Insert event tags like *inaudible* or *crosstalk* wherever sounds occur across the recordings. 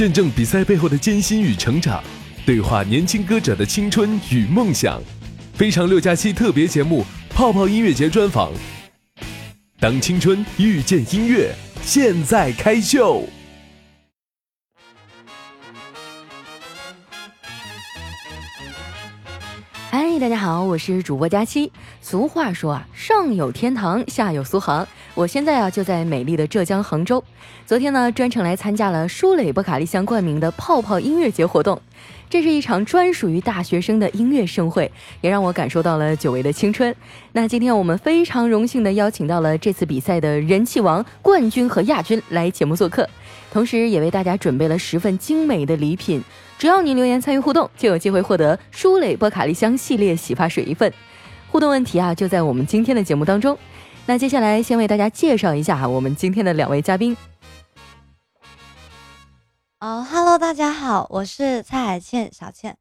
见证比赛背后的艰辛与成长，对话年轻歌者的青春与梦想。非常六加七特别节目《泡泡音乐节》专访。当青春遇见音乐，现在开秀。大家好，我是主播佳期。俗话说啊，上有天堂，下有苏杭。我现在啊就在美丽的浙江杭州。昨天呢，专程来参加了舒蕾波卡利香冠名的泡泡音乐节活动。这是一场专属于大学生的音乐盛会，也让我感受到了久违的青春。那今天我们非常荣幸的邀请到了这次比赛的人气王、冠军和亚军来节目做客，同时也为大家准备了十份精美的礼品。只要你留言参与互动，就有机会获得舒蕾波卡利香系列洗发水一份。互动问题啊，就在我们今天的节目当中。那接下来先为大家介绍一下我们今天的两位嘉宾。哦哈喽，大家好，我是蔡海倩，小倩。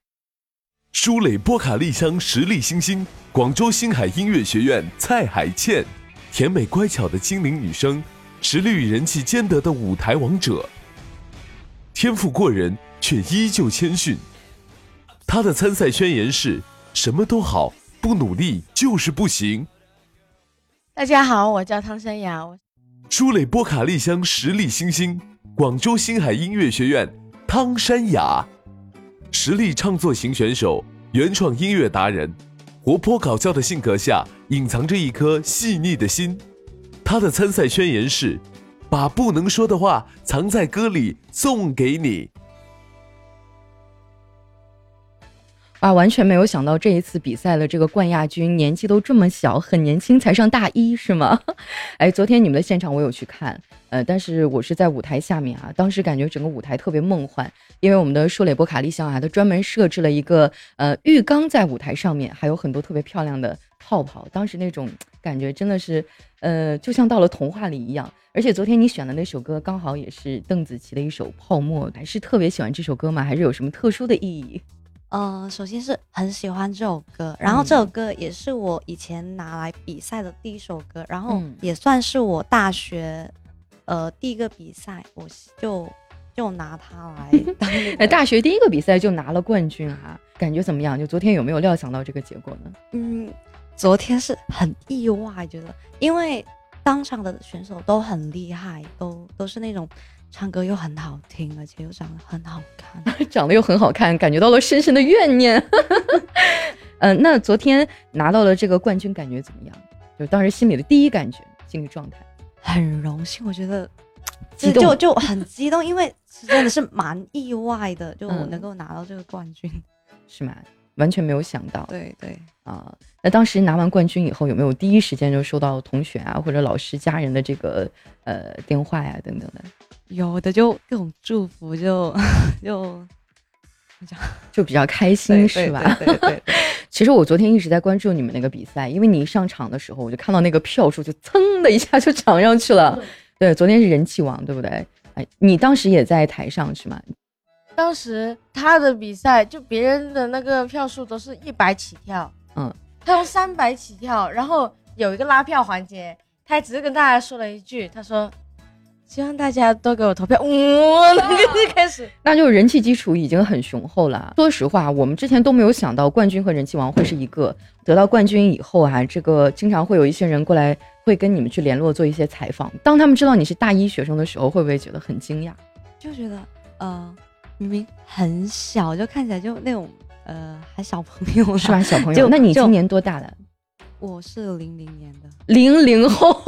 舒蕾波卡丽香实力新星，广州星海音乐学院蔡海倩，甜美乖巧的精灵女生，实力与人气兼得的舞台王者，天赋过人却依旧谦逊。她的参赛宣言是：什么都好，不努力就是不行。大家好，我叫汤山雅。舒蕾波卡丽香实力新星。广州星海音乐学院汤山雅，实力唱作型选手，原创音乐达人，活泼搞笑的性格下隐藏着一颗细腻的心。他的参赛宣言是：把不能说的话藏在歌里，送给你。啊，完全没有想到这一次比赛的这个冠亚军年纪都这么小，很年轻，才上大一是吗？*laughs* 哎，昨天你们的现场我有去看，呃，但是我是在舞台下面啊，当时感觉整个舞台特别梦幻，因为我们的舒蕾波卡利香啊，它专门设置了一个呃浴缸在舞台上面，还有很多特别漂亮的泡泡，当时那种感觉真的是，呃，就像到了童话里一样。而且昨天你选的那首歌刚好也是邓紫棋的一首《泡沫》，还是特别喜欢这首歌吗？还是有什么特殊的意义？呃，首先是很喜欢这首歌，然后这首歌也是我以前拿来比赛的第一首歌，然后也算是我大学呃第一个比赛，我就就拿它来 *laughs* 当。哎，大学第一个比赛就拿了冠军啊，感觉怎么样？就昨天有没有料想到这个结果呢？嗯，昨天是很意外，觉得因为当场的选手都很厉害，都都是那种。唱歌又很好听，而且又长得很好看，*laughs* 长得又很好看，感觉到了深深的怨念。嗯，*laughs* 那昨天拿到了这个冠军，感觉怎么样？就当时心里的第一感觉，心理状态，很荣幸，我觉得激动，就就很激动，因为真的是蛮意外的，就能够拿到这个冠军，是吗？完全没有想到，对对啊。那当时拿完冠军以后，有没有第一时间就收到同学啊或者老师、家人的这个呃电话呀等等的？有的就各种祝福，就 *laughs* 就就比较开心，是吧？对对。*laughs* 其实我昨天一直在关注你们那个比赛，因为你一上场的时候，我就看到那个票数就噌的一下就涨上去了。对，昨天是人气王，对不对？哎，你当时也在台上是吗？当时他的比赛，就别人的那个票数都是一百起跳，嗯，他用三百起跳，然后有一个拉票环节，他还只是跟大家说了一句，他说。希望大家都给我投票。嗯，开始，那就人气基础已经很雄厚了。说实话，我们之前都没有想到冠军和人气王会是一个。得到冠军以后啊，这个经常会有一些人过来，会跟你们去联络做一些采访。当他们知道你是大一学生的时候，会不会觉得很惊讶？就觉得呃，明明很小，就看起来就那种呃，还小朋友是吧？小朋友，那你今年多大了？我是零零年的，零零后。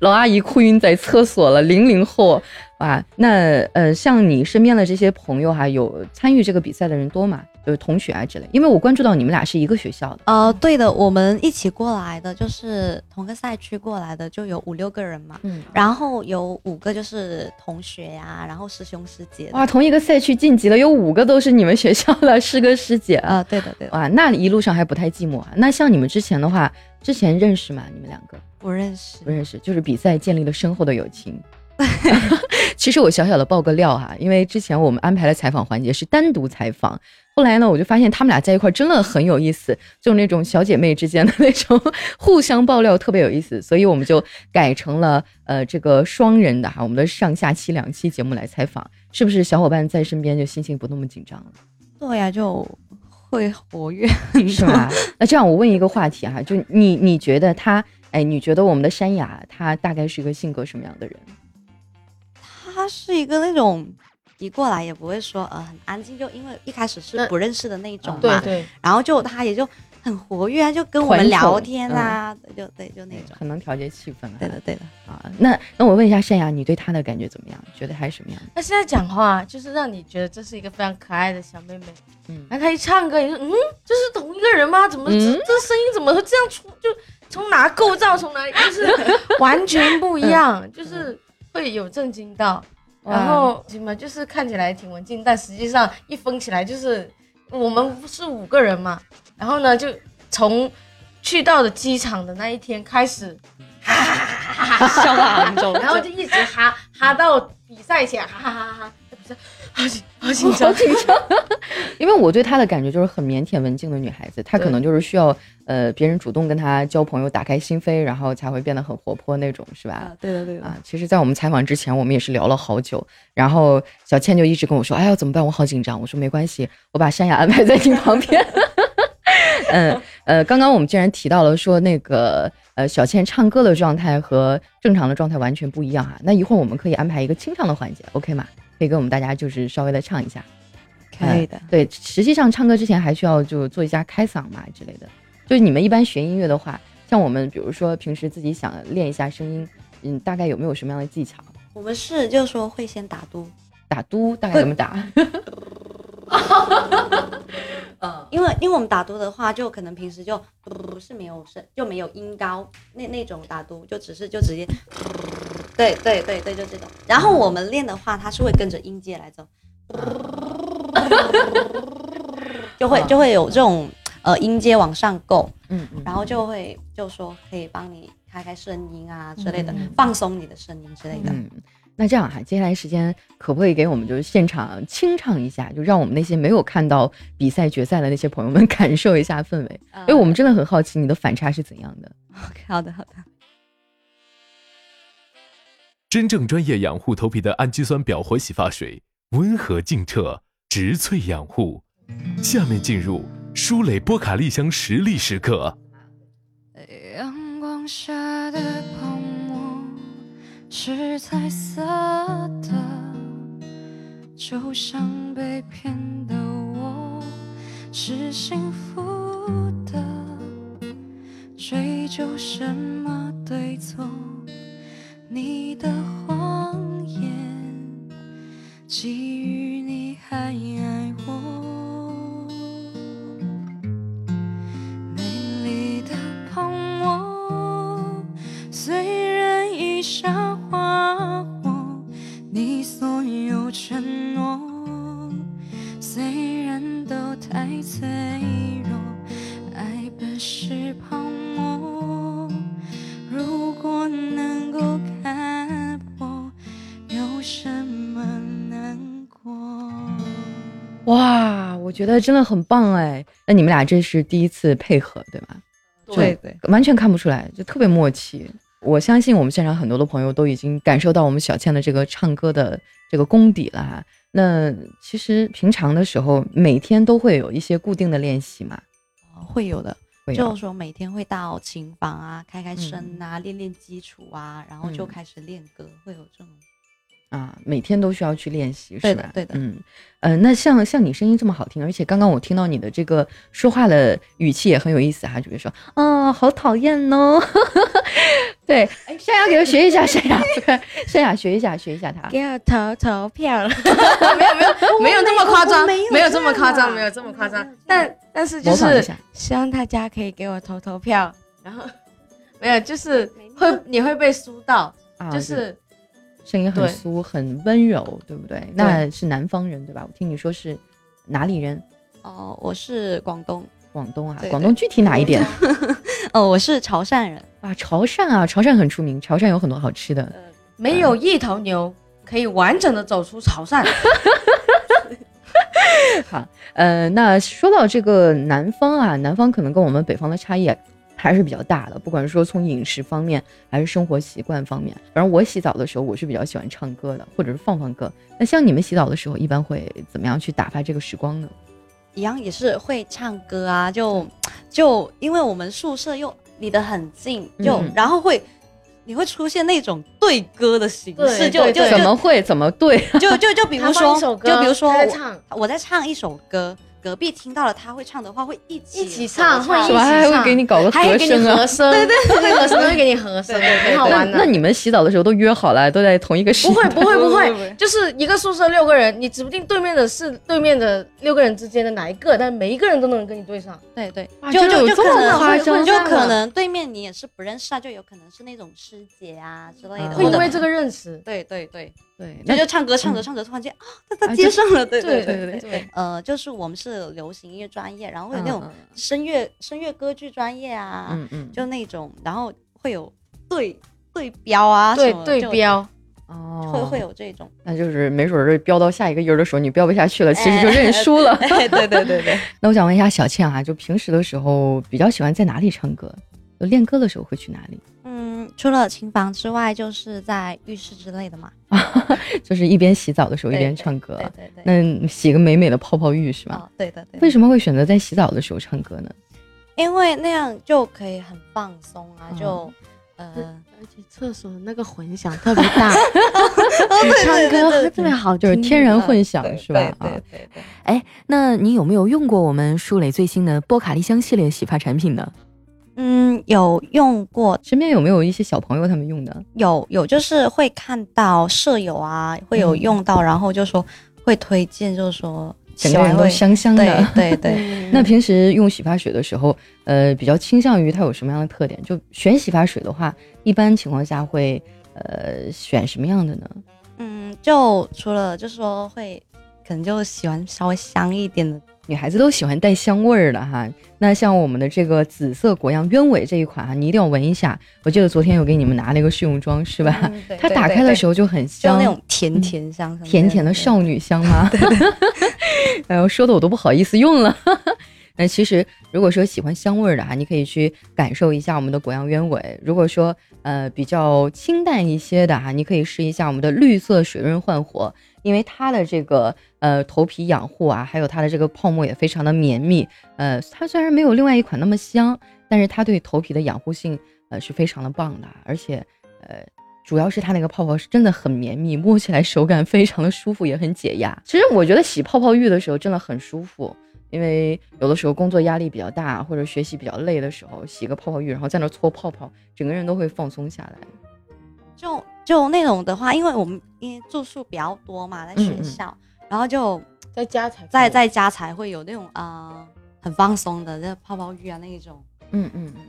老阿姨哭晕在厕所了。零零后，哇，那呃，像你身边的这些朋友哈，有参与这个比赛的人多吗？就是同学啊之类。因为我关注到你们俩是一个学校的。呃，对的，我们一起过来的，就是同个赛区过来的，就有五六个人嘛。嗯。然后有五个就是同学呀，然后师兄师姐。哇，同一个赛区晋级了，有五个都是你们学校的师哥师姐啊。对的，对。哇，那一路上还不太寂寞啊。那像你们之前的话，之前认识吗？你们两个？不认识，不认识，就是比赛建立了深厚的友情。*laughs* 其实我小小的爆个料哈，因为之前我们安排的采访环节是单独采访，后来呢，我就发现他们俩在一块真的很有意思，就那种小姐妹之间的那种互相爆料特别有意思，所以我们就改成了呃这个双人的哈，我们的上下期两期节目来采访。是不是小伙伴在身边就心情不那么紧张了？对呀，就会活跃，是吧？那这样我问一个话题哈，就你你觉得他，哎，你觉得我们的山雅他大概是一个性格什么样的人？他是一个那种。一过来也不会说呃很安静，就因为一开始是不认识的那种嘛，对对，然后就他也就很活跃，就跟我们聊天啊，就对就那种，很能调节气氛。对的对的啊，那那我问一下善雅，你对他的感觉怎么样？觉得还是什么样的？他现在讲话就是让你觉得这是一个非常可爱的小妹妹，嗯，然后他一唱歌，你说嗯，这是同一个人吗？怎么这这声音怎么会这样出？就从哪构造从哪，就是 *laughs* 完全不一样，就是会有震惊到。然后行吧就是看起来挺文静，但实际上一封起来就是我们是五个人嘛。然后呢，就从去到的机场的那一天开始，哈哈哈哈哈哈笑到杭州，然后就一直哈哈到比赛前，哈哈哈哈。好紧，好紧张，*laughs* 好紧张。*laughs* 因为我对她的感觉就是很腼腆文静的女孩子，她可能就是需要呃别人主动跟她交朋友，打开心扉，然后才会变得很活泼那种，是吧？啊，对的，对的。啊，其实，在我们采访之前，我们也是聊了好久，然后小倩就一直跟我说：“哎呀，怎么办？我好紧张。”我说：“没关系，我把山雅安排在你旁边。*laughs* ”嗯呃，刚刚我们既然提到了说那个呃小倩唱歌的状态和正常的状态完全不一样哈。那一会儿我们可以安排一个清唱的环节，OK 吗？可以跟我们大家就是稍微的唱一下，可以的。对，实际上唱歌之前还需要就做一下开嗓嘛之类的。就是你们一般学音乐的话，像我们比如说平时自己想练一下声音，嗯，大概有没有什么样的技巧？我们是就是说会先打嘟，打嘟大概怎么打？*laughs* *laughs* 嗯，因为因为我们打嘟的话，就可能平时就不是没有声，就没有音高那那种打嘟，就只是就直接。对对对对，就这种。然后我们练的话，它是会跟着音阶来走，就会就会有这种呃音阶往上够，嗯嗯，然后就会就说可以帮你开开声音啊之类的，放松你的声音之类的。嗯，那这样哈，接下来时间可不可以给我们就是现场清唱一下，就让我们那些没有看到比赛决赛的那些朋友们 *laughs* 感受一下氛围？因为我们真的很好奇你的反差是怎样的。OK，好的好的。真正专业养护头皮的氨基酸表活洗发水，温和净澈，植萃养护。下面进入舒蕾波卡丽香实力时刻。阳光下是彩色的，就像被骗的我是幸福的，追究什么对错？你的谎言，基于你还觉得真的很棒哎！那你们俩这是第一次配合对吧？对对，完全看不出来，就特别默契。我相信我们现场很多的朋友都已经感受到我们小倩的这个唱歌的这个功底了哈。那其实平常的时候，每天都会有一些固定的练习嘛？会有的，就是说每天会到琴房啊，开开声啊，练练基础啊，然后就开始练歌，会有这种。啊，每天都需要去练习，是吧？对的，嗯，呃，那像像你声音这么好听，而且刚刚我听到你的这个说话的语气也很有意思哈，就比如说，啊，好讨厌哦，*laughs* 对，哎，山雅给他学一下，山雅，*laughs* 山雅学一下，学一下他，给我投投票，*laughs* 没有没有没有这么夸张，没有这么夸张，没有这么夸张，但但是就是希望大家可以给我投投票，然后没有就是会你会被输到，就是。声音很酥，很温柔，对不对？那是南方人，对吧？我听你说是哪里人？哦，我是广东，广东啊，广东具体哪一点？*laughs* 哦，我是潮汕人啊，潮汕啊，潮汕很出名，潮汕有很多好吃的。没有一头牛可以完整的走出潮汕。*laughs* 好，呃，那说到这个南方啊，南方可能跟我们北方的差异还是比较大的，不管是说从饮食方面还是生活习惯方面。反正我洗澡的时候，我是比较喜欢唱歌的，或者是放放歌。那像你们洗澡的时候，一般会怎么样去打发这个时光呢？一样也是会唱歌啊，就就因为我们宿舍又离得很近，就然后会你会出现那种对歌的形式，就就怎么会怎么对？就就就比如说，就比如说我我在唱一首歌。隔壁听到了他会唱的话，会一起一起唱，会一起唱，还会给你搞个和声啊，对对对，和声会给你和声，很好玩的。那你们洗澡的时候都约好了，都在同一个时？不会不会不会，就是一个宿舍六个人，你指不定对面的是对面的六个人之间的哪一个，但每一个人都能跟你对上。对对，就就就可能就可能对面你也是不认识啊，就有可能是那种师姐啊之类的，会因为这个认识。对对对。对，那就唱歌唱着唱着，突然间啊，他他接上了，对对对对对，呃，就是我们是流行音乐专业，然后会有那种声乐声乐歌剧专业啊，嗯嗯，就那种，然后会有对对标啊，对对标，哦，会会有这种，那就是没准儿标到下一个音的时候，你标不下去了，其实就认输了。对对对对。*laughs* 那我想问一下小倩哈，就平时的时候比较喜欢在哪里唱歌？练歌的时候会去哪里？嗯，除了琴房之外，就是在浴室之类的嘛。*laughs* 就是一边洗澡的时候一边唱歌。对对对。那洗个美美的泡泡浴是吗？对的对。为什么会选择在洗澡的时候唱歌呢？因为那样就可以很放松啊，就呃，而且厕所那个混响特别大，*laughs* 唱歌特别好，就是天然混响是吧？对对对。哎，那你有没有用过我们舒蕾最新的波卡丽香系列洗发产品呢？嗯，有用过，身边有没有一些小朋友他们用的？有有，就是会看到舍友啊会有用到，然后就说会推荐，就是说整个人都香香的。对对对。*laughs* 那平时用洗发水的时候，呃，比较倾向于它有什么样的特点？就选洗发水的话，一般情况下会呃选什么样的呢？嗯，就除了就是说会，可能就喜欢稍微香一点的。女孩子都喜欢带香味儿的哈，那像我们的这个紫色果样鸢尾这一款啊，你一定要闻一下。我记得昨天有给你们拿了一个试用装，是吧？它打开的时候就很香，那种甜甜香，甜甜的少女香吗？哎 *laughs* 呦，*laughs* 说的我都不好意思用了。那其实如果说喜欢香味儿的哈，你可以去感受一下我们的果样鸢尾。如果说呃比较清淡一些的哈，你可以试一下我们的绿色水润焕活。因为它的这个呃头皮养护啊，还有它的这个泡沫也非常的绵密，呃，它虽然没有另外一款那么香，但是它对头皮的养护性呃是非常的棒的，而且呃主要是它那个泡泡是真的很绵密，摸起来手感非常的舒服，也很解压。其实我觉得洗泡泡浴的时候真的很舒服，因为有的时候工作压力比较大或者学习比较累的时候，洗个泡泡浴，然后在那搓泡泡，整个人都会放松下来。就就那种的话，因为我们因为住宿比较多嘛，在学校，然后就在家才在在家才会有那种啊很放松的那泡泡浴啊那一种，嗯嗯嗯。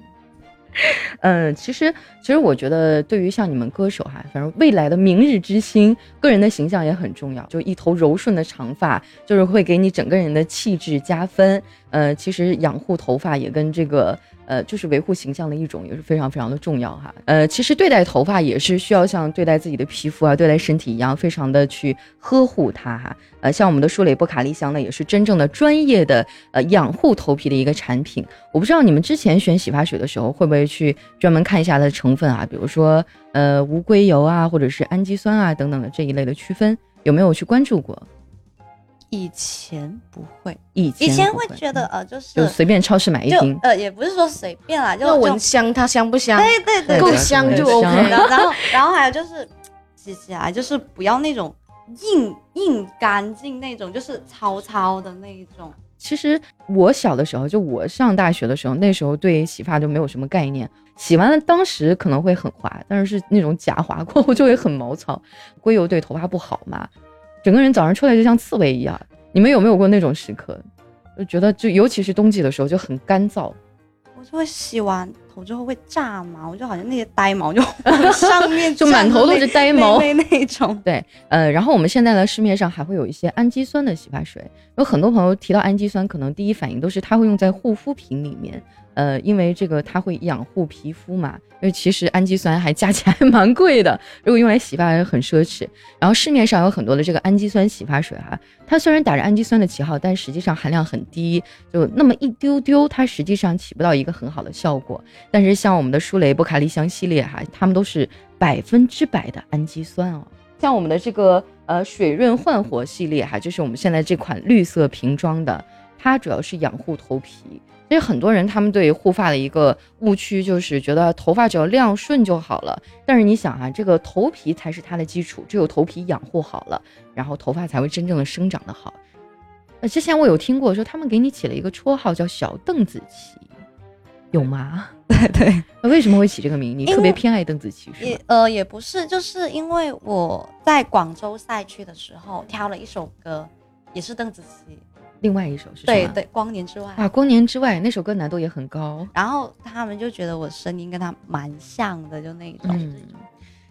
嗯，其实其实我觉得，对于像你们歌手哈，反正未来的明日之星，个人的形象也很重要。就一头柔顺的长发，就是会给你整个人的气质加分。呃，其实养护头发也跟这个。呃，就是维护形象的一种，也是非常非常的重要哈。呃，其实对待头发也是需要像对待自己的皮肤啊，对待身体一样，非常的去呵护它哈。呃，像我们的舒蕾波卡丽香呢，也是真正的专业的呃养护头皮的一个产品。我不知道你们之前选洗发水的时候，会不会去专门看一下它的成分啊？比如说呃无硅油啊，或者是氨基酸啊等等的这一类的区分，有没有去关注过？以前不会，以前以前会觉得呃，就是就随便超市买一瓶，呃，也不是说随便啦，就闻香，它香不香？对对对，够香就 OK 了。然后然后还有就是洗起来就是不要那种硬硬干净那种，就是糙糙的那一种。其实我小的时候，就我上大学的时候，那时候对洗发就没有什么概念，洗完了当时可能会很滑，但是是那种假滑过后就会很毛糙，硅油对头发不好嘛。整个人早上出来就像刺猬一样，你们有没有过那种时刻？就觉得就尤其是冬季的时候就很干燥。我就会洗完头之后会炸毛，就好像那些呆毛就 *laughs* *laughs* 上面就满头都是呆毛那种。对，呃，然后我们现在呢市面上还会有一些氨基酸的洗发水，有很多朋友提到氨基酸，可能第一反应都是它会用在护肤品里面。呃，因为这个它会养护皮肤嘛，因为其实氨基酸还加起来还 *laughs* 蛮贵的，如果用来洗发也很奢侈。然后市面上有很多的这个氨基酸洗发水哈，它虽然打着氨基酸的旗号，但实际上含量很低，就那么一丢丢，它实际上起不到一个很好的效果。但是像我们的舒蕾波卡丽香系列哈，它们都是百分之百的氨基酸哦。像我们的这个呃水润焕活系列哈，就是我们现在这款绿色瓶装的，它主要是养护头皮。所以很多人他们对护发的一个误区就是觉得头发只要亮顺就好了，但是你想啊，这个头皮才是它的基础，只有头皮养护好了，然后头发才会真正的生长的好。呃，之前我有听过说他们给你起了一个绰号叫小邓紫棋，有吗？对 *laughs* 对。那为什么会起这个名？你特别偏爱邓紫棋是吗？呃，也不是，就是因为我在广州赛区的时候挑了一首歌，也是邓紫棋。另外一首是对对，光年之外啊，光年之外那首歌难度也很高，然后他们就觉得我声音跟他蛮像的，就那种。嗯，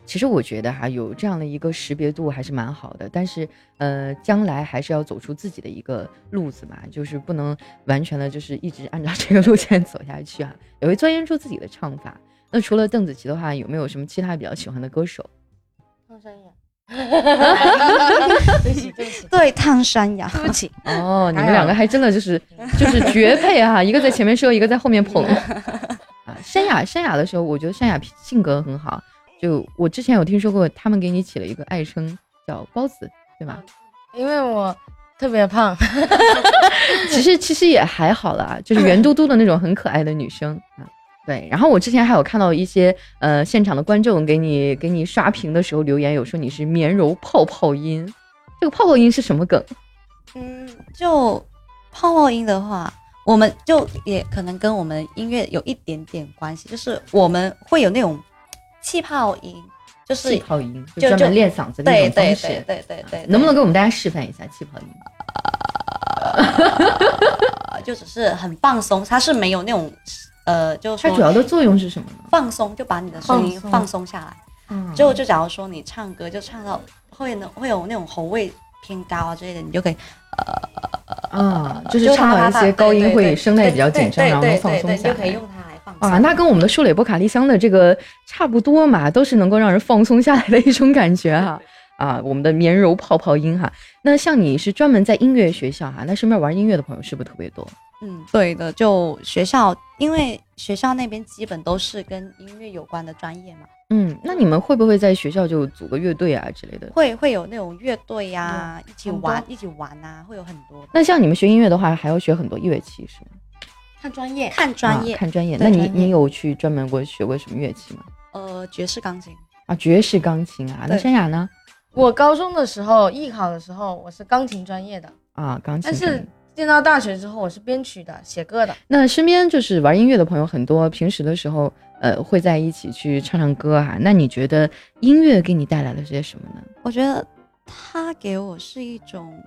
其实我觉得哈，有这样的一个识别度还是蛮好的，但是呃，将来还是要走出自己的一个路子嘛，就是不能完全的就是一直按照这个路线走下去啊，*laughs* 也会钻研出自己的唱法。那除了邓紫棋的话，有没有什么其他比较喜欢的歌手？唱山羊。*laughs* 对不起，对不起，对烫山羊，对不起。哦，你们两个还真的就是 *laughs* 就是绝配哈，*laughs* 一个在前面说，一个在后面捧。啊，山雅，山雅的时候，我觉得山雅性格很好。就我之前有听说过，他们给你起了一个爱称叫包子，对吧？因为我特别胖。其实其实也还好啦，就是圆嘟嘟的那种很可爱的女生啊。对，然后我之前还有看到一些呃现场的观众给你给你刷屏的时候留言，有说你是绵柔泡泡音，这个泡泡音是什么梗？嗯，就泡泡音的话，我们就也可能跟我们音乐有一点点关系，就是我们会有那种气泡音，就是气泡音，就专门练嗓子的那种方式。对对对对，能不能给我们大家示范一下气泡音？*laughs* 就只是很放松，它是没有那种。呃，就它主要的作用是什么呢？放松，就把你的声音放松下来。嗯，就就假如说你唱歌，就唱到会能会有那种喉位偏高啊之类的，你就可以呃啊，就是唱到一些高音会声带比较紧张，然后放松下来，就可以用它来放松。啊，那跟我们的舒蕾波卡利香的这个差不多嘛，都是能够让人放松下来的一种感觉哈。*laughs* 啊，我们的绵柔泡泡音哈。那像你是专门在音乐学校哈，那身边玩音乐的朋友是不是特别多？嗯，对的，就学校，因为学校那边基本都是跟音乐有关的专业嘛。嗯，那你们会不会在学校就组个乐队啊之类的？会，会有那种乐队呀，一起玩，一起玩啊，会有很多。那像你们学音乐的话，还要学很多乐器是吗？看专业，看专业，看专业。那你你有去专门过学过什么乐器吗？呃，爵士钢琴啊，爵士钢琴啊。那山雅呢？我高中的时候艺考的时候，我是钢琴专业的啊，钢琴。但是。进到大学之后，我是编曲的、写歌的。那身边就是玩音乐的朋友很多，平时的时候，呃，会在一起去唱唱歌啊。那你觉得音乐给你带来了些什么呢？我觉得它给我是一种，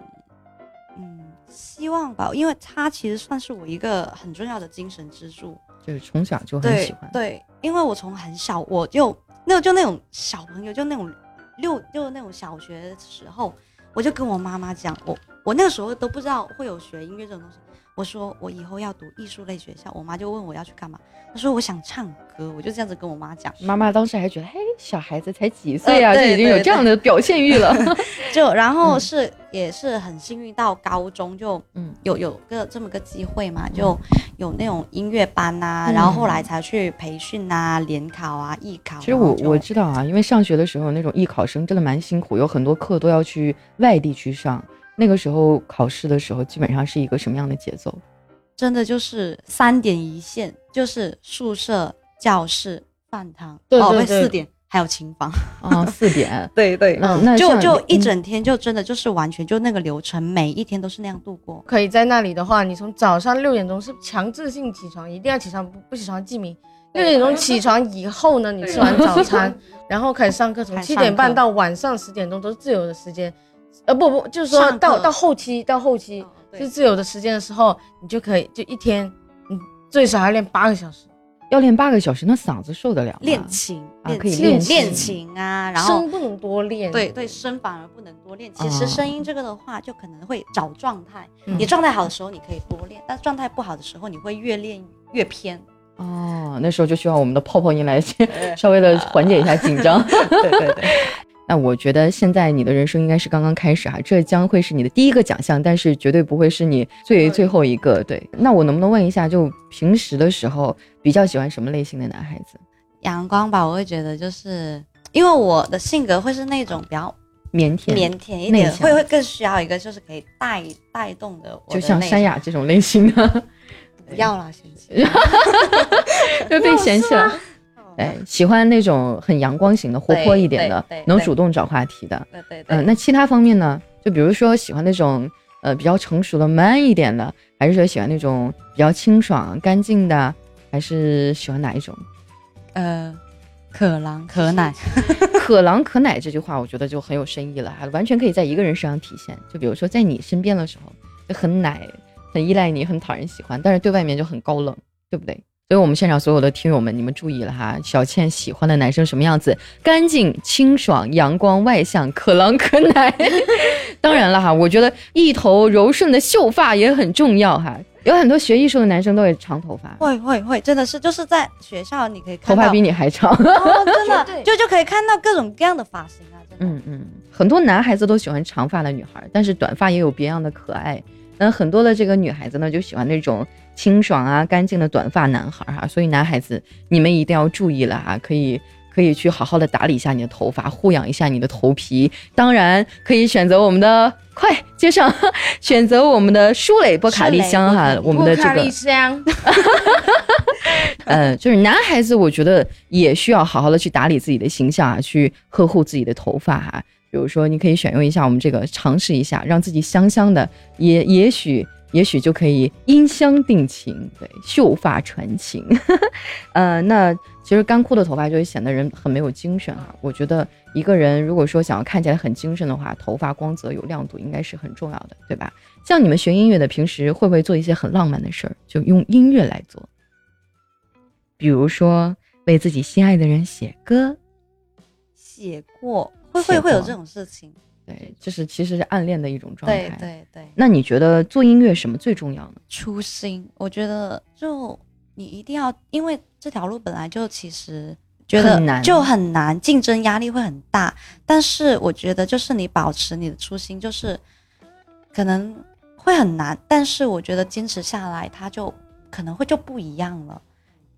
嗯，希望吧，因为它其实算是我一个很重要的精神支柱。就是从小就很喜欢。对，因为我从很小我就那就那种小朋友，就那种六就那种小学时候，我就跟我妈妈讲我。我那个时候都不知道会有学音乐这种东西。我说我以后要读艺术类学校，我妈就问我要去干嘛。我说我想唱歌，我就这样子跟我妈讲。妈妈当时还觉得，嘿，小孩子才几岁啊，就已经有这样的表现欲了。*laughs* 就然后是也是很幸运，到高中就嗯有有个这么个机会嘛，就有那种音乐班呐，然后后来才去培训啊，联考啊，艺考。其实我我知道啊，因为上学的时候那种艺考生真的蛮辛苦，有很多课都要去外地去上。那个时候考试的时候，基本上是一个什么样的节奏？真的就是三点一线，就是宿舍、教室、饭堂，哦，对，四点还有琴房啊，四点，对对，嗯，那就就一整天，就真的就是完全就那个流程，每一天都是那样度过。可以在那里的话，你从早上六点钟是强制性起床，一定要起床，不不起床记名。六点钟起床以后呢，你吃完早餐，*laughs* 然后开始上课，从七点半到晚上十点钟都是自由的时间。呃不不，就是说到到后期到后期就自由的时间的时候，你就可以就一天，你最少要练八个小时，要练八个小时，那嗓子受得了吗？练琴啊，可以练练琴啊，然后声不能多练，对对，声反而不能多练。其实声音这个的话，就可能会找状态，你状态好的时候你可以多练，但状态不好的时候，你会越练越偏。哦，那时候就需要我们的泡泡音来稍微的缓解一下紧张。对对对。那我觉得现在你的人生应该是刚刚开始哈，这将会是你的第一个奖项，但是绝对不会是你最最后一个。对，那我能不能问一下，就平时的时候比较喜欢什么类型的男孩子？阳光吧，我会觉得就是因为我的性格会是那种比较腼腆、腼腆一点，会会更需要一个就是可以带带动的，就像山雅这种类型的。不要了，嫌弃 *laughs* *laughs* 就被嫌弃了。哎，喜欢那种很阳光型的、活泼一点的，能主动找话题的。对对对。嗯，那其他方面呢？就比如说喜欢那种呃比较成熟的、man 一点的，还是说喜欢那种比较清爽、干净的，还是喜欢哪一种？呃，可狼可奶，*laughs* 可狼可奶这句话，我觉得就很有深意了，还完全可以在一个人身上体现。就比如说在你身边的时候，就很奶，很依赖你，很讨人喜欢，但是对外面就很高冷，对不对？所以，我们现场所有的听友们，你们注意了哈！小倩喜欢的男生什么样子？干净、清爽、阳光、外向、可狼可奶。*laughs* 当然了哈，我觉得一头柔顺的秀发也很重要哈。有很多学艺术的男生都会长头发，会会会，真的是就是在学校你可以看到头发比你还长，真的就就可以看到各种各样的发型啊！*laughs* 嗯嗯，很多男孩子都喜欢长发的女孩，但是短发也有别样的可爱。那很多的这个女孩子呢，就喜欢那种清爽啊、干净的短发男孩哈。所以男孩子，你们一定要注意了哈，可以可以去好好的打理一下你的头发，护养一下你的头皮。当然可以选择我们的，快接上，*laughs* 选择我们的舒蕾波卡丽香哈，*laughs* 我们的这个。嗯，*laughs* 就是男孩子，我觉得也需要好好的去打理自己的形象啊，去呵护自己的头发哈。比如说，你可以选用一下我们这个，尝试一下，让自己香香的，也也许也许就可以音香定情，对，秀发传情。*laughs* 呃，那其实干枯的头发就会显得人很没有精神哈。我觉得一个人如果说想要看起来很精神的话，头发光泽有亮度应该是很重要的，对吧？像你们学音乐的，平时会不会做一些很浪漫的事儿，就用音乐来做？比如说为自己心爱的人写歌，写过。会会会有这种事情，对，就是其实是暗恋的一种状态。对对对。那你觉得做音乐什么最重要呢？初心。我觉得就你一定要，因为这条路本来就其实觉得就很难，竞争压力会很大。但是我觉得就是你保持你的初心，就是可能会很难，但是我觉得坚持下来，它就可能会就不一样了。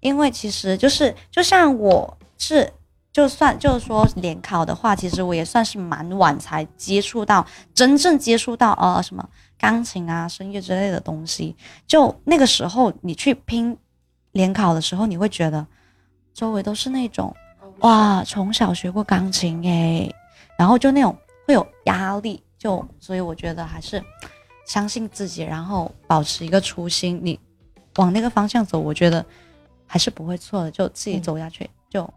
因为其实就是就像我是。就算就是说联考的话，其实我也算是蛮晚才接触到真正接触到呃什么钢琴啊、声乐之类的东西。就那个时候你去拼联考的时候，你会觉得周围都是那种哇，从小学过钢琴诶，然后就那种会有压力。就所以我觉得还是相信自己，然后保持一个初心，你往那个方向走，我觉得还是不会错的。就自己走下去就。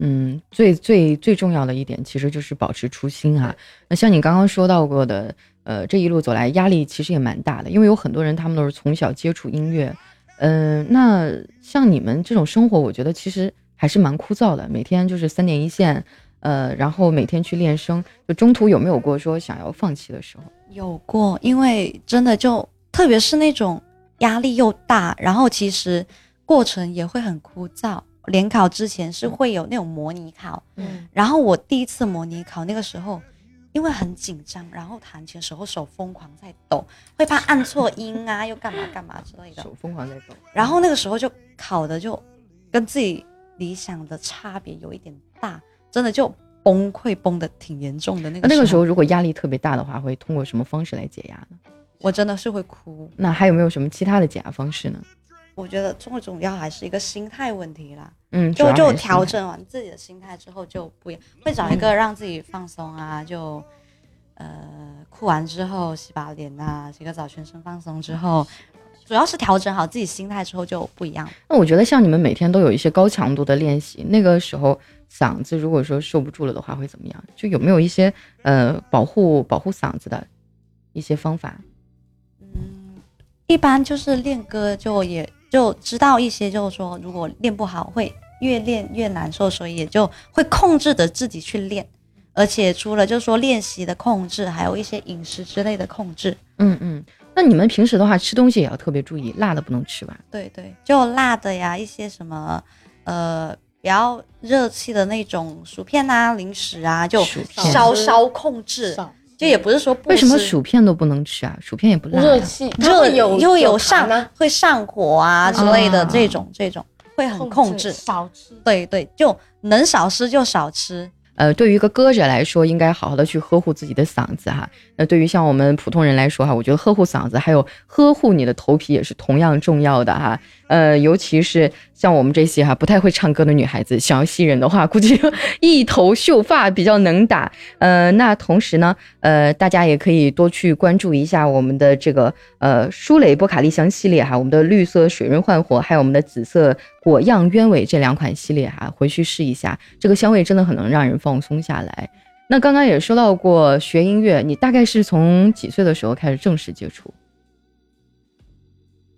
嗯，最最最重要的一点其实就是保持初心啊。那像你刚刚说到过的，呃，这一路走来压力其实也蛮大的，因为有很多人他们都是从小接触音乐，嗯，那像你们这种生活，我觉得其实还是蛮枯燥的，每天就是三点一线，呃，然后每天去练声，就中途有没有过说想要放弃的时候？有过，因为真的就特别是那种压力又大，然后其实过程也会很枯燥。联考之前是会有那种模拟考，嗯，然后我第一次模拟考那个时候，因为很紧张，然后弹琴的时候手疯狂在抖，会怕按错音啊，又干嘛干嘛之类的，手疯狂在抖。然后那个时候就考的就跟自己理想的差别有一点大，真的就崩溃崩的挺严重的那个。那个时候如果压力特别大的话，会通过什么方式来解压呢？我真的是会哭。那还有没有什么其他的解压方式呢？我觉得最重要还是一个心态问题啦。嗯，就就调整完自己的心态之后，就不一样会找一个让自己放松啊，就呃哭完之后洗把脸呐，洗个澡，全身放松之后，主要是调整好自己心态之后就不一样。那我觉得像你们每天都有一些高强度的练习，那个时候嗓子如果说受不住了的话会怎么样？就有没有一些呃保护保护嗓子的一些方法？嗯，一般就是练歌就也。就知道一些，就是说，如果练不好，会越练越难受，所以也就会控制着自己去练，而且除了就是说练习的控制，还有一些饮食之类的控制。嗯嗯，那你们平时的话吃东西也要特别注意，辣的不能吃吧？对对，就辣的呀，一些什么呃比较热气的那种薯片啊、零食啊，就稍稍控制。就也不是说为什么薯片都不能吃啊？薯片也不辣，热气热有又有上会上火啊之类的这种这种会很控制，少吃。对对，就能少吃就少吃。呃，对于一个歌者来说，应该好好的去呵护自己的嗓子哈。那对于像我们普通人来说哈，我觉得呵护嗓子还有呵护你的头皮也是同样重要的哈。呃，尤其是像我们这些哈不太会唱歌的女孩子，想要吸人的话，估计 *laughs* 一头秀发比较能打。呃，那同时呢，呃，大家也可以多去关注一下我们的这个呃舒蕾波卡丽香系列哈，我们的绿色水润焕活，还有我们的紫色果漾鸢尾这两款系列哈，回去试一下，这个香味真的很能让人放松下来。那刚刚也说到过学音乐，你大概是从几岁的时候开始正式接触？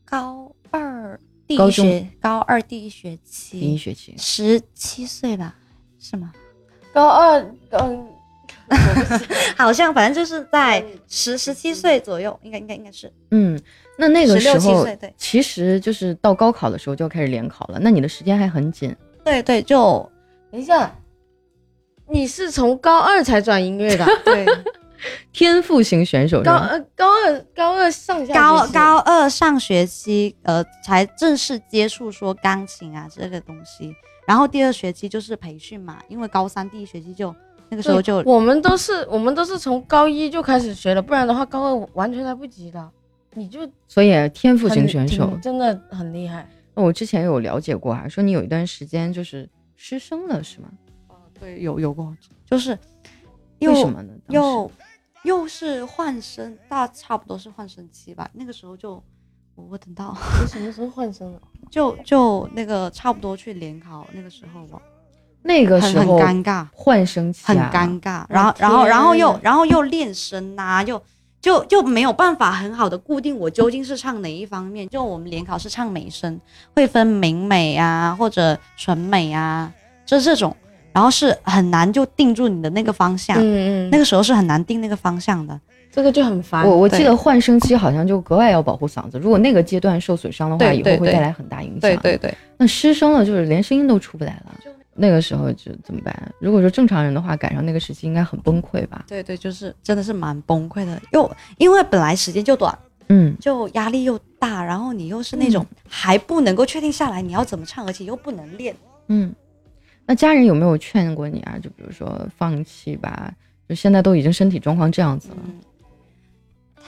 高二。第一学高二第一学期，第一学期，十七岁吧，是吗？高二，嗯，*laughs* 好像反正就是在十十七岁左右，应该应该应该是。嗯，那那个时候，对，其实就是到高考的时候就要开始联考了，那你的时间还很紧。对对，就等一下，你是从高二才转音乐的？*laughs* 对。天赋型选手，高二高二高二上下高高二上学期，呃，才正式接触说钢琴啊这个东西。然后第二学期就是培训嘛，因为高三第一学期就那个时候就我们都是我们都是从高一就开始学了，不然的话高二完全来不及的。你就所以天赋型选手真的很厉害。那我之前有了解过啊，说你有一段时间就是失声了，是吗？哦，对，有有过，就是为什么呢？又。又是换声，大差不多是换声期吧。那个时候就我等到你什么时候换声了？就就那个差不多去联考那个时候吧。那个时候很尴尬，换声期很尴尬。然后然后然后又然后又练声呐，又就就没有办法很好的固定我究竟是唱哪一方面。就我们联考是唱美声，会分明美啊或者纯美啊，就这种。然后是很难就定住你的那个方向，嗯嗯，那个时候是很难定那个方向的，这个就很烦。我我记得换声期好像就格外要保护嗓子，如果那个阶段受损伤的话，以后会带来很大影响。对对对，那失声了就是连声音都出不来了，那个时候就怎么办？如果说正常人的话，赶上那个时期应该很崩溃吧？对对，就是真的是蛮崩溃的，又因为本来时间就短，嗯，就压力又大，然后你又是那种还不能够确定下来你要怎么唱，而且又不能练，嗯。那家人有没有劝过你啊？就比如说放弃吧，就现在都已经身体状况这样子了，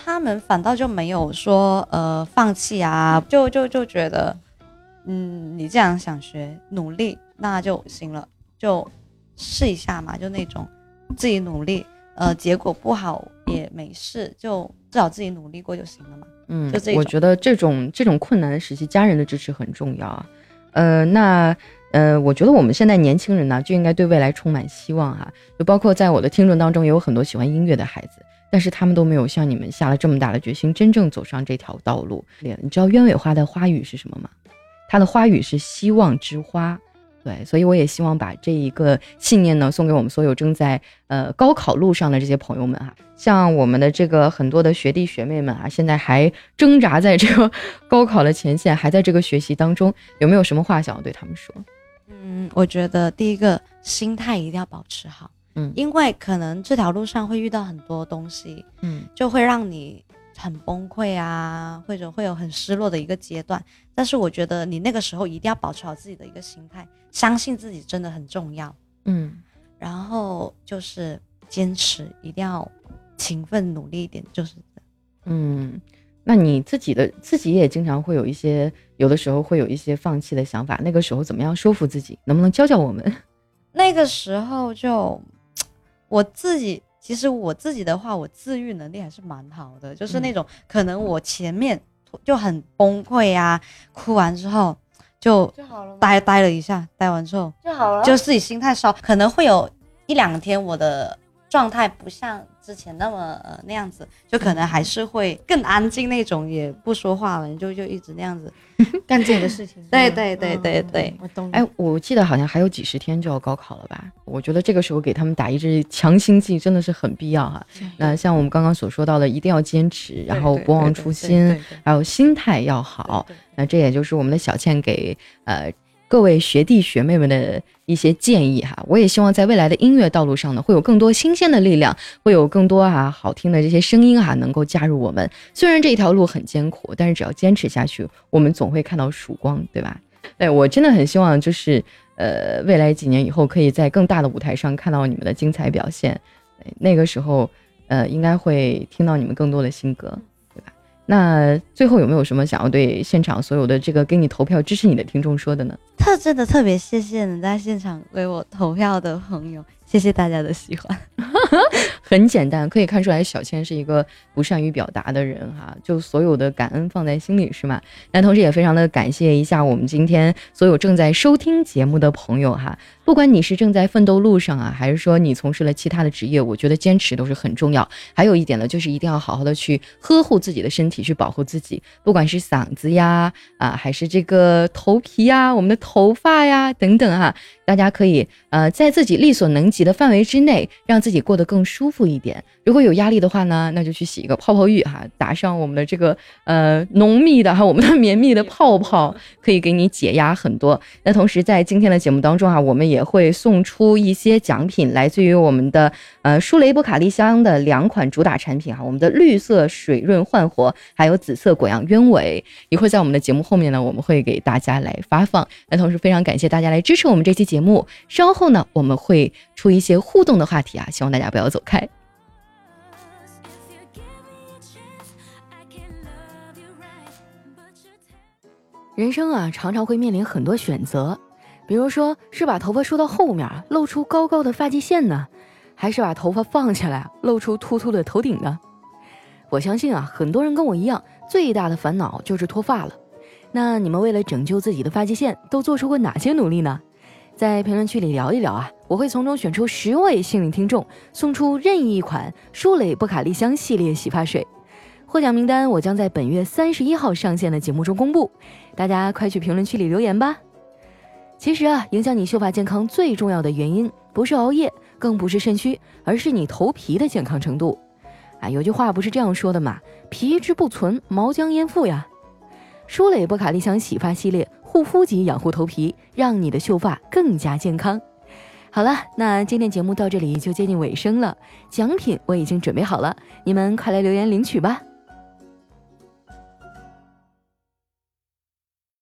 他们反倒就没有说呃放弃啊，就就就觉得，嗯，你这样想学努力那就行了，就试一下嘛，就那种自己努力，呃，结果不好也没事，就至少自己努力过就行了嘛。嗯，就这我觉得这种这种困难的时期，家人的支持很重要啊。呃，那。呃，我觉得我们现在年轻人呢，就应该对未来充满希望哈。就包括在我的听众当中，也有很多喜欢音乐的孩子，但是他们都没有像你们下了这么大的决心，真正走上这条道路。你知道鸢尾花的花语是什么吗？它的花语是希望之花。对，所以我也希望把这一个信念呢，送给我们所有正在呃高考路上的这些朋友们哈。像我们的这个很多的学弟学妹们啊，现在还挣扎在这个高考的前线，还在这个学习当中，有没有什么话想要对他们说？嗯，我觉得第一个心态一定要保持好，嗯，因为可能这条路上会遇到很多东西，嗯，就会让你很崩溃啊，或者会有很失落的一个阶段。但是我觉得你那个时候一定要保持好自己的一个心态，相信自己真的很重要，嗯，然后就是坚持，一定要勤奋努力一点，就是，嗯。那你自己的自己也经常会有一些，有的时候会有一些放弃的想法。那个时候怎么样说服自己？能不能教教我们？*laughs* 那个时候就我自己，其实我自己的话，我自愈能力还是蛮好的。就是那种可能我前面就很崩溃啊，哭完之后就就好了，呆呆了一下，呆完之后就好了，就自己心态稍可能会有一两天我的状态不像之前那么呃那样子，就可能还是会更安静那种，也不说话了，就就一直那样子 *laughs* 干自己的事情。对对对对对，我懂。哎，我记得好像还有几十天就要高考了吧？我觉得这个时候给他们打一支强心剂真的是很必要哈。那像我们刚刚所说到的，一定要坚持，然后不忘初心，还有心态要好。那这也就是我们的小倩给呃。各位学弟学妹们的一些建议哈，我也希望在未来的音乐道路上呢，会有更多新鲜的力量，会有更多啊好听的这些声音哈，能够加入我们。虽然这一条路很艰苦，但是只要坚持下去，我们总会看到曙光，对吧？哎我真的很希望，就是呃，未来几年以后，可以在更大的舞台上看到你们的精彩表现。那个时候，呃，应该会听到你们更多的新歌。那最后有没有什么想要对现场所有的这个给你投票支持你的听众说的呢？特真的特别谢谢能在现场为我投票的朋友。谢谢大家的喜欢，*laughs* 很简单，可以看出来小千是一个不善于表达的人哈，就所有的感恩放在心里是吗？那同时也非常的感谢一下我们今天所有正在收听节目的朋友哈，不管你是正在奋斗路上啊，还是说你从事了其他的职业，我觉得坚持都是很重要。还有一点呢，就是一定要好好的去呵护自己的身体，去保护自己，不管是嗓子呀啊，还是这个头皮呀，我们的头发呀等等哈。大家可以呃在自己力所能及的范围之内，让自己过得更舒服一点。如果有压力的话呢，那就去洗一个泡泡浴哈，打上我们的这个呃浓密的哈我们的绵密的泡泡，可以给你解压很多。那同时在今天的节目当中啊，我们也会送出一些奖品，来自于我们的呃舒雷波卡丽香的两款主打产品哈，我们的绿色水润焕活，还有紫色果样鸢尾。一会儿在我们的节目后面呢，我们会给大家来发放。那同时非常感谢大家来支持我们这期节目。稍后呢，我们会出一些互动的话题啊，希望大家不要走开。人生啊，常常会面临很多选择，比如说是把头发梳到后面，露出高高的发际线呢，还是把头发放下来，露出秃秃的头顶呢？我相信啊，很多人跟我一样，最大的烦恼就是脱发了。那你们为了拯救自己的发际线，都做出过哪些努力呢？在评论区里聊一聊啊，我会从中选出十位幸运听众，送出任意一款舒蕾波卡丽香系列洗发水。获奖名单我将在本月三十一号上线的节目中公布，大家快去评论区里留言吧。其实啊，影响你秀发健康最重要的原因不是熬夜，更不是肾虚，而是你头皮的健康程度。啊，有句话不是这样说的嘛？皮之不存，毛将焉附呀？舒蕾波卡丽香洗发系列护肤级养护头皮，让你的秀发更加健康。好了，那今天节目到这里就接近尾声了，奖品我已经准备好了，你们快来留言领取吧。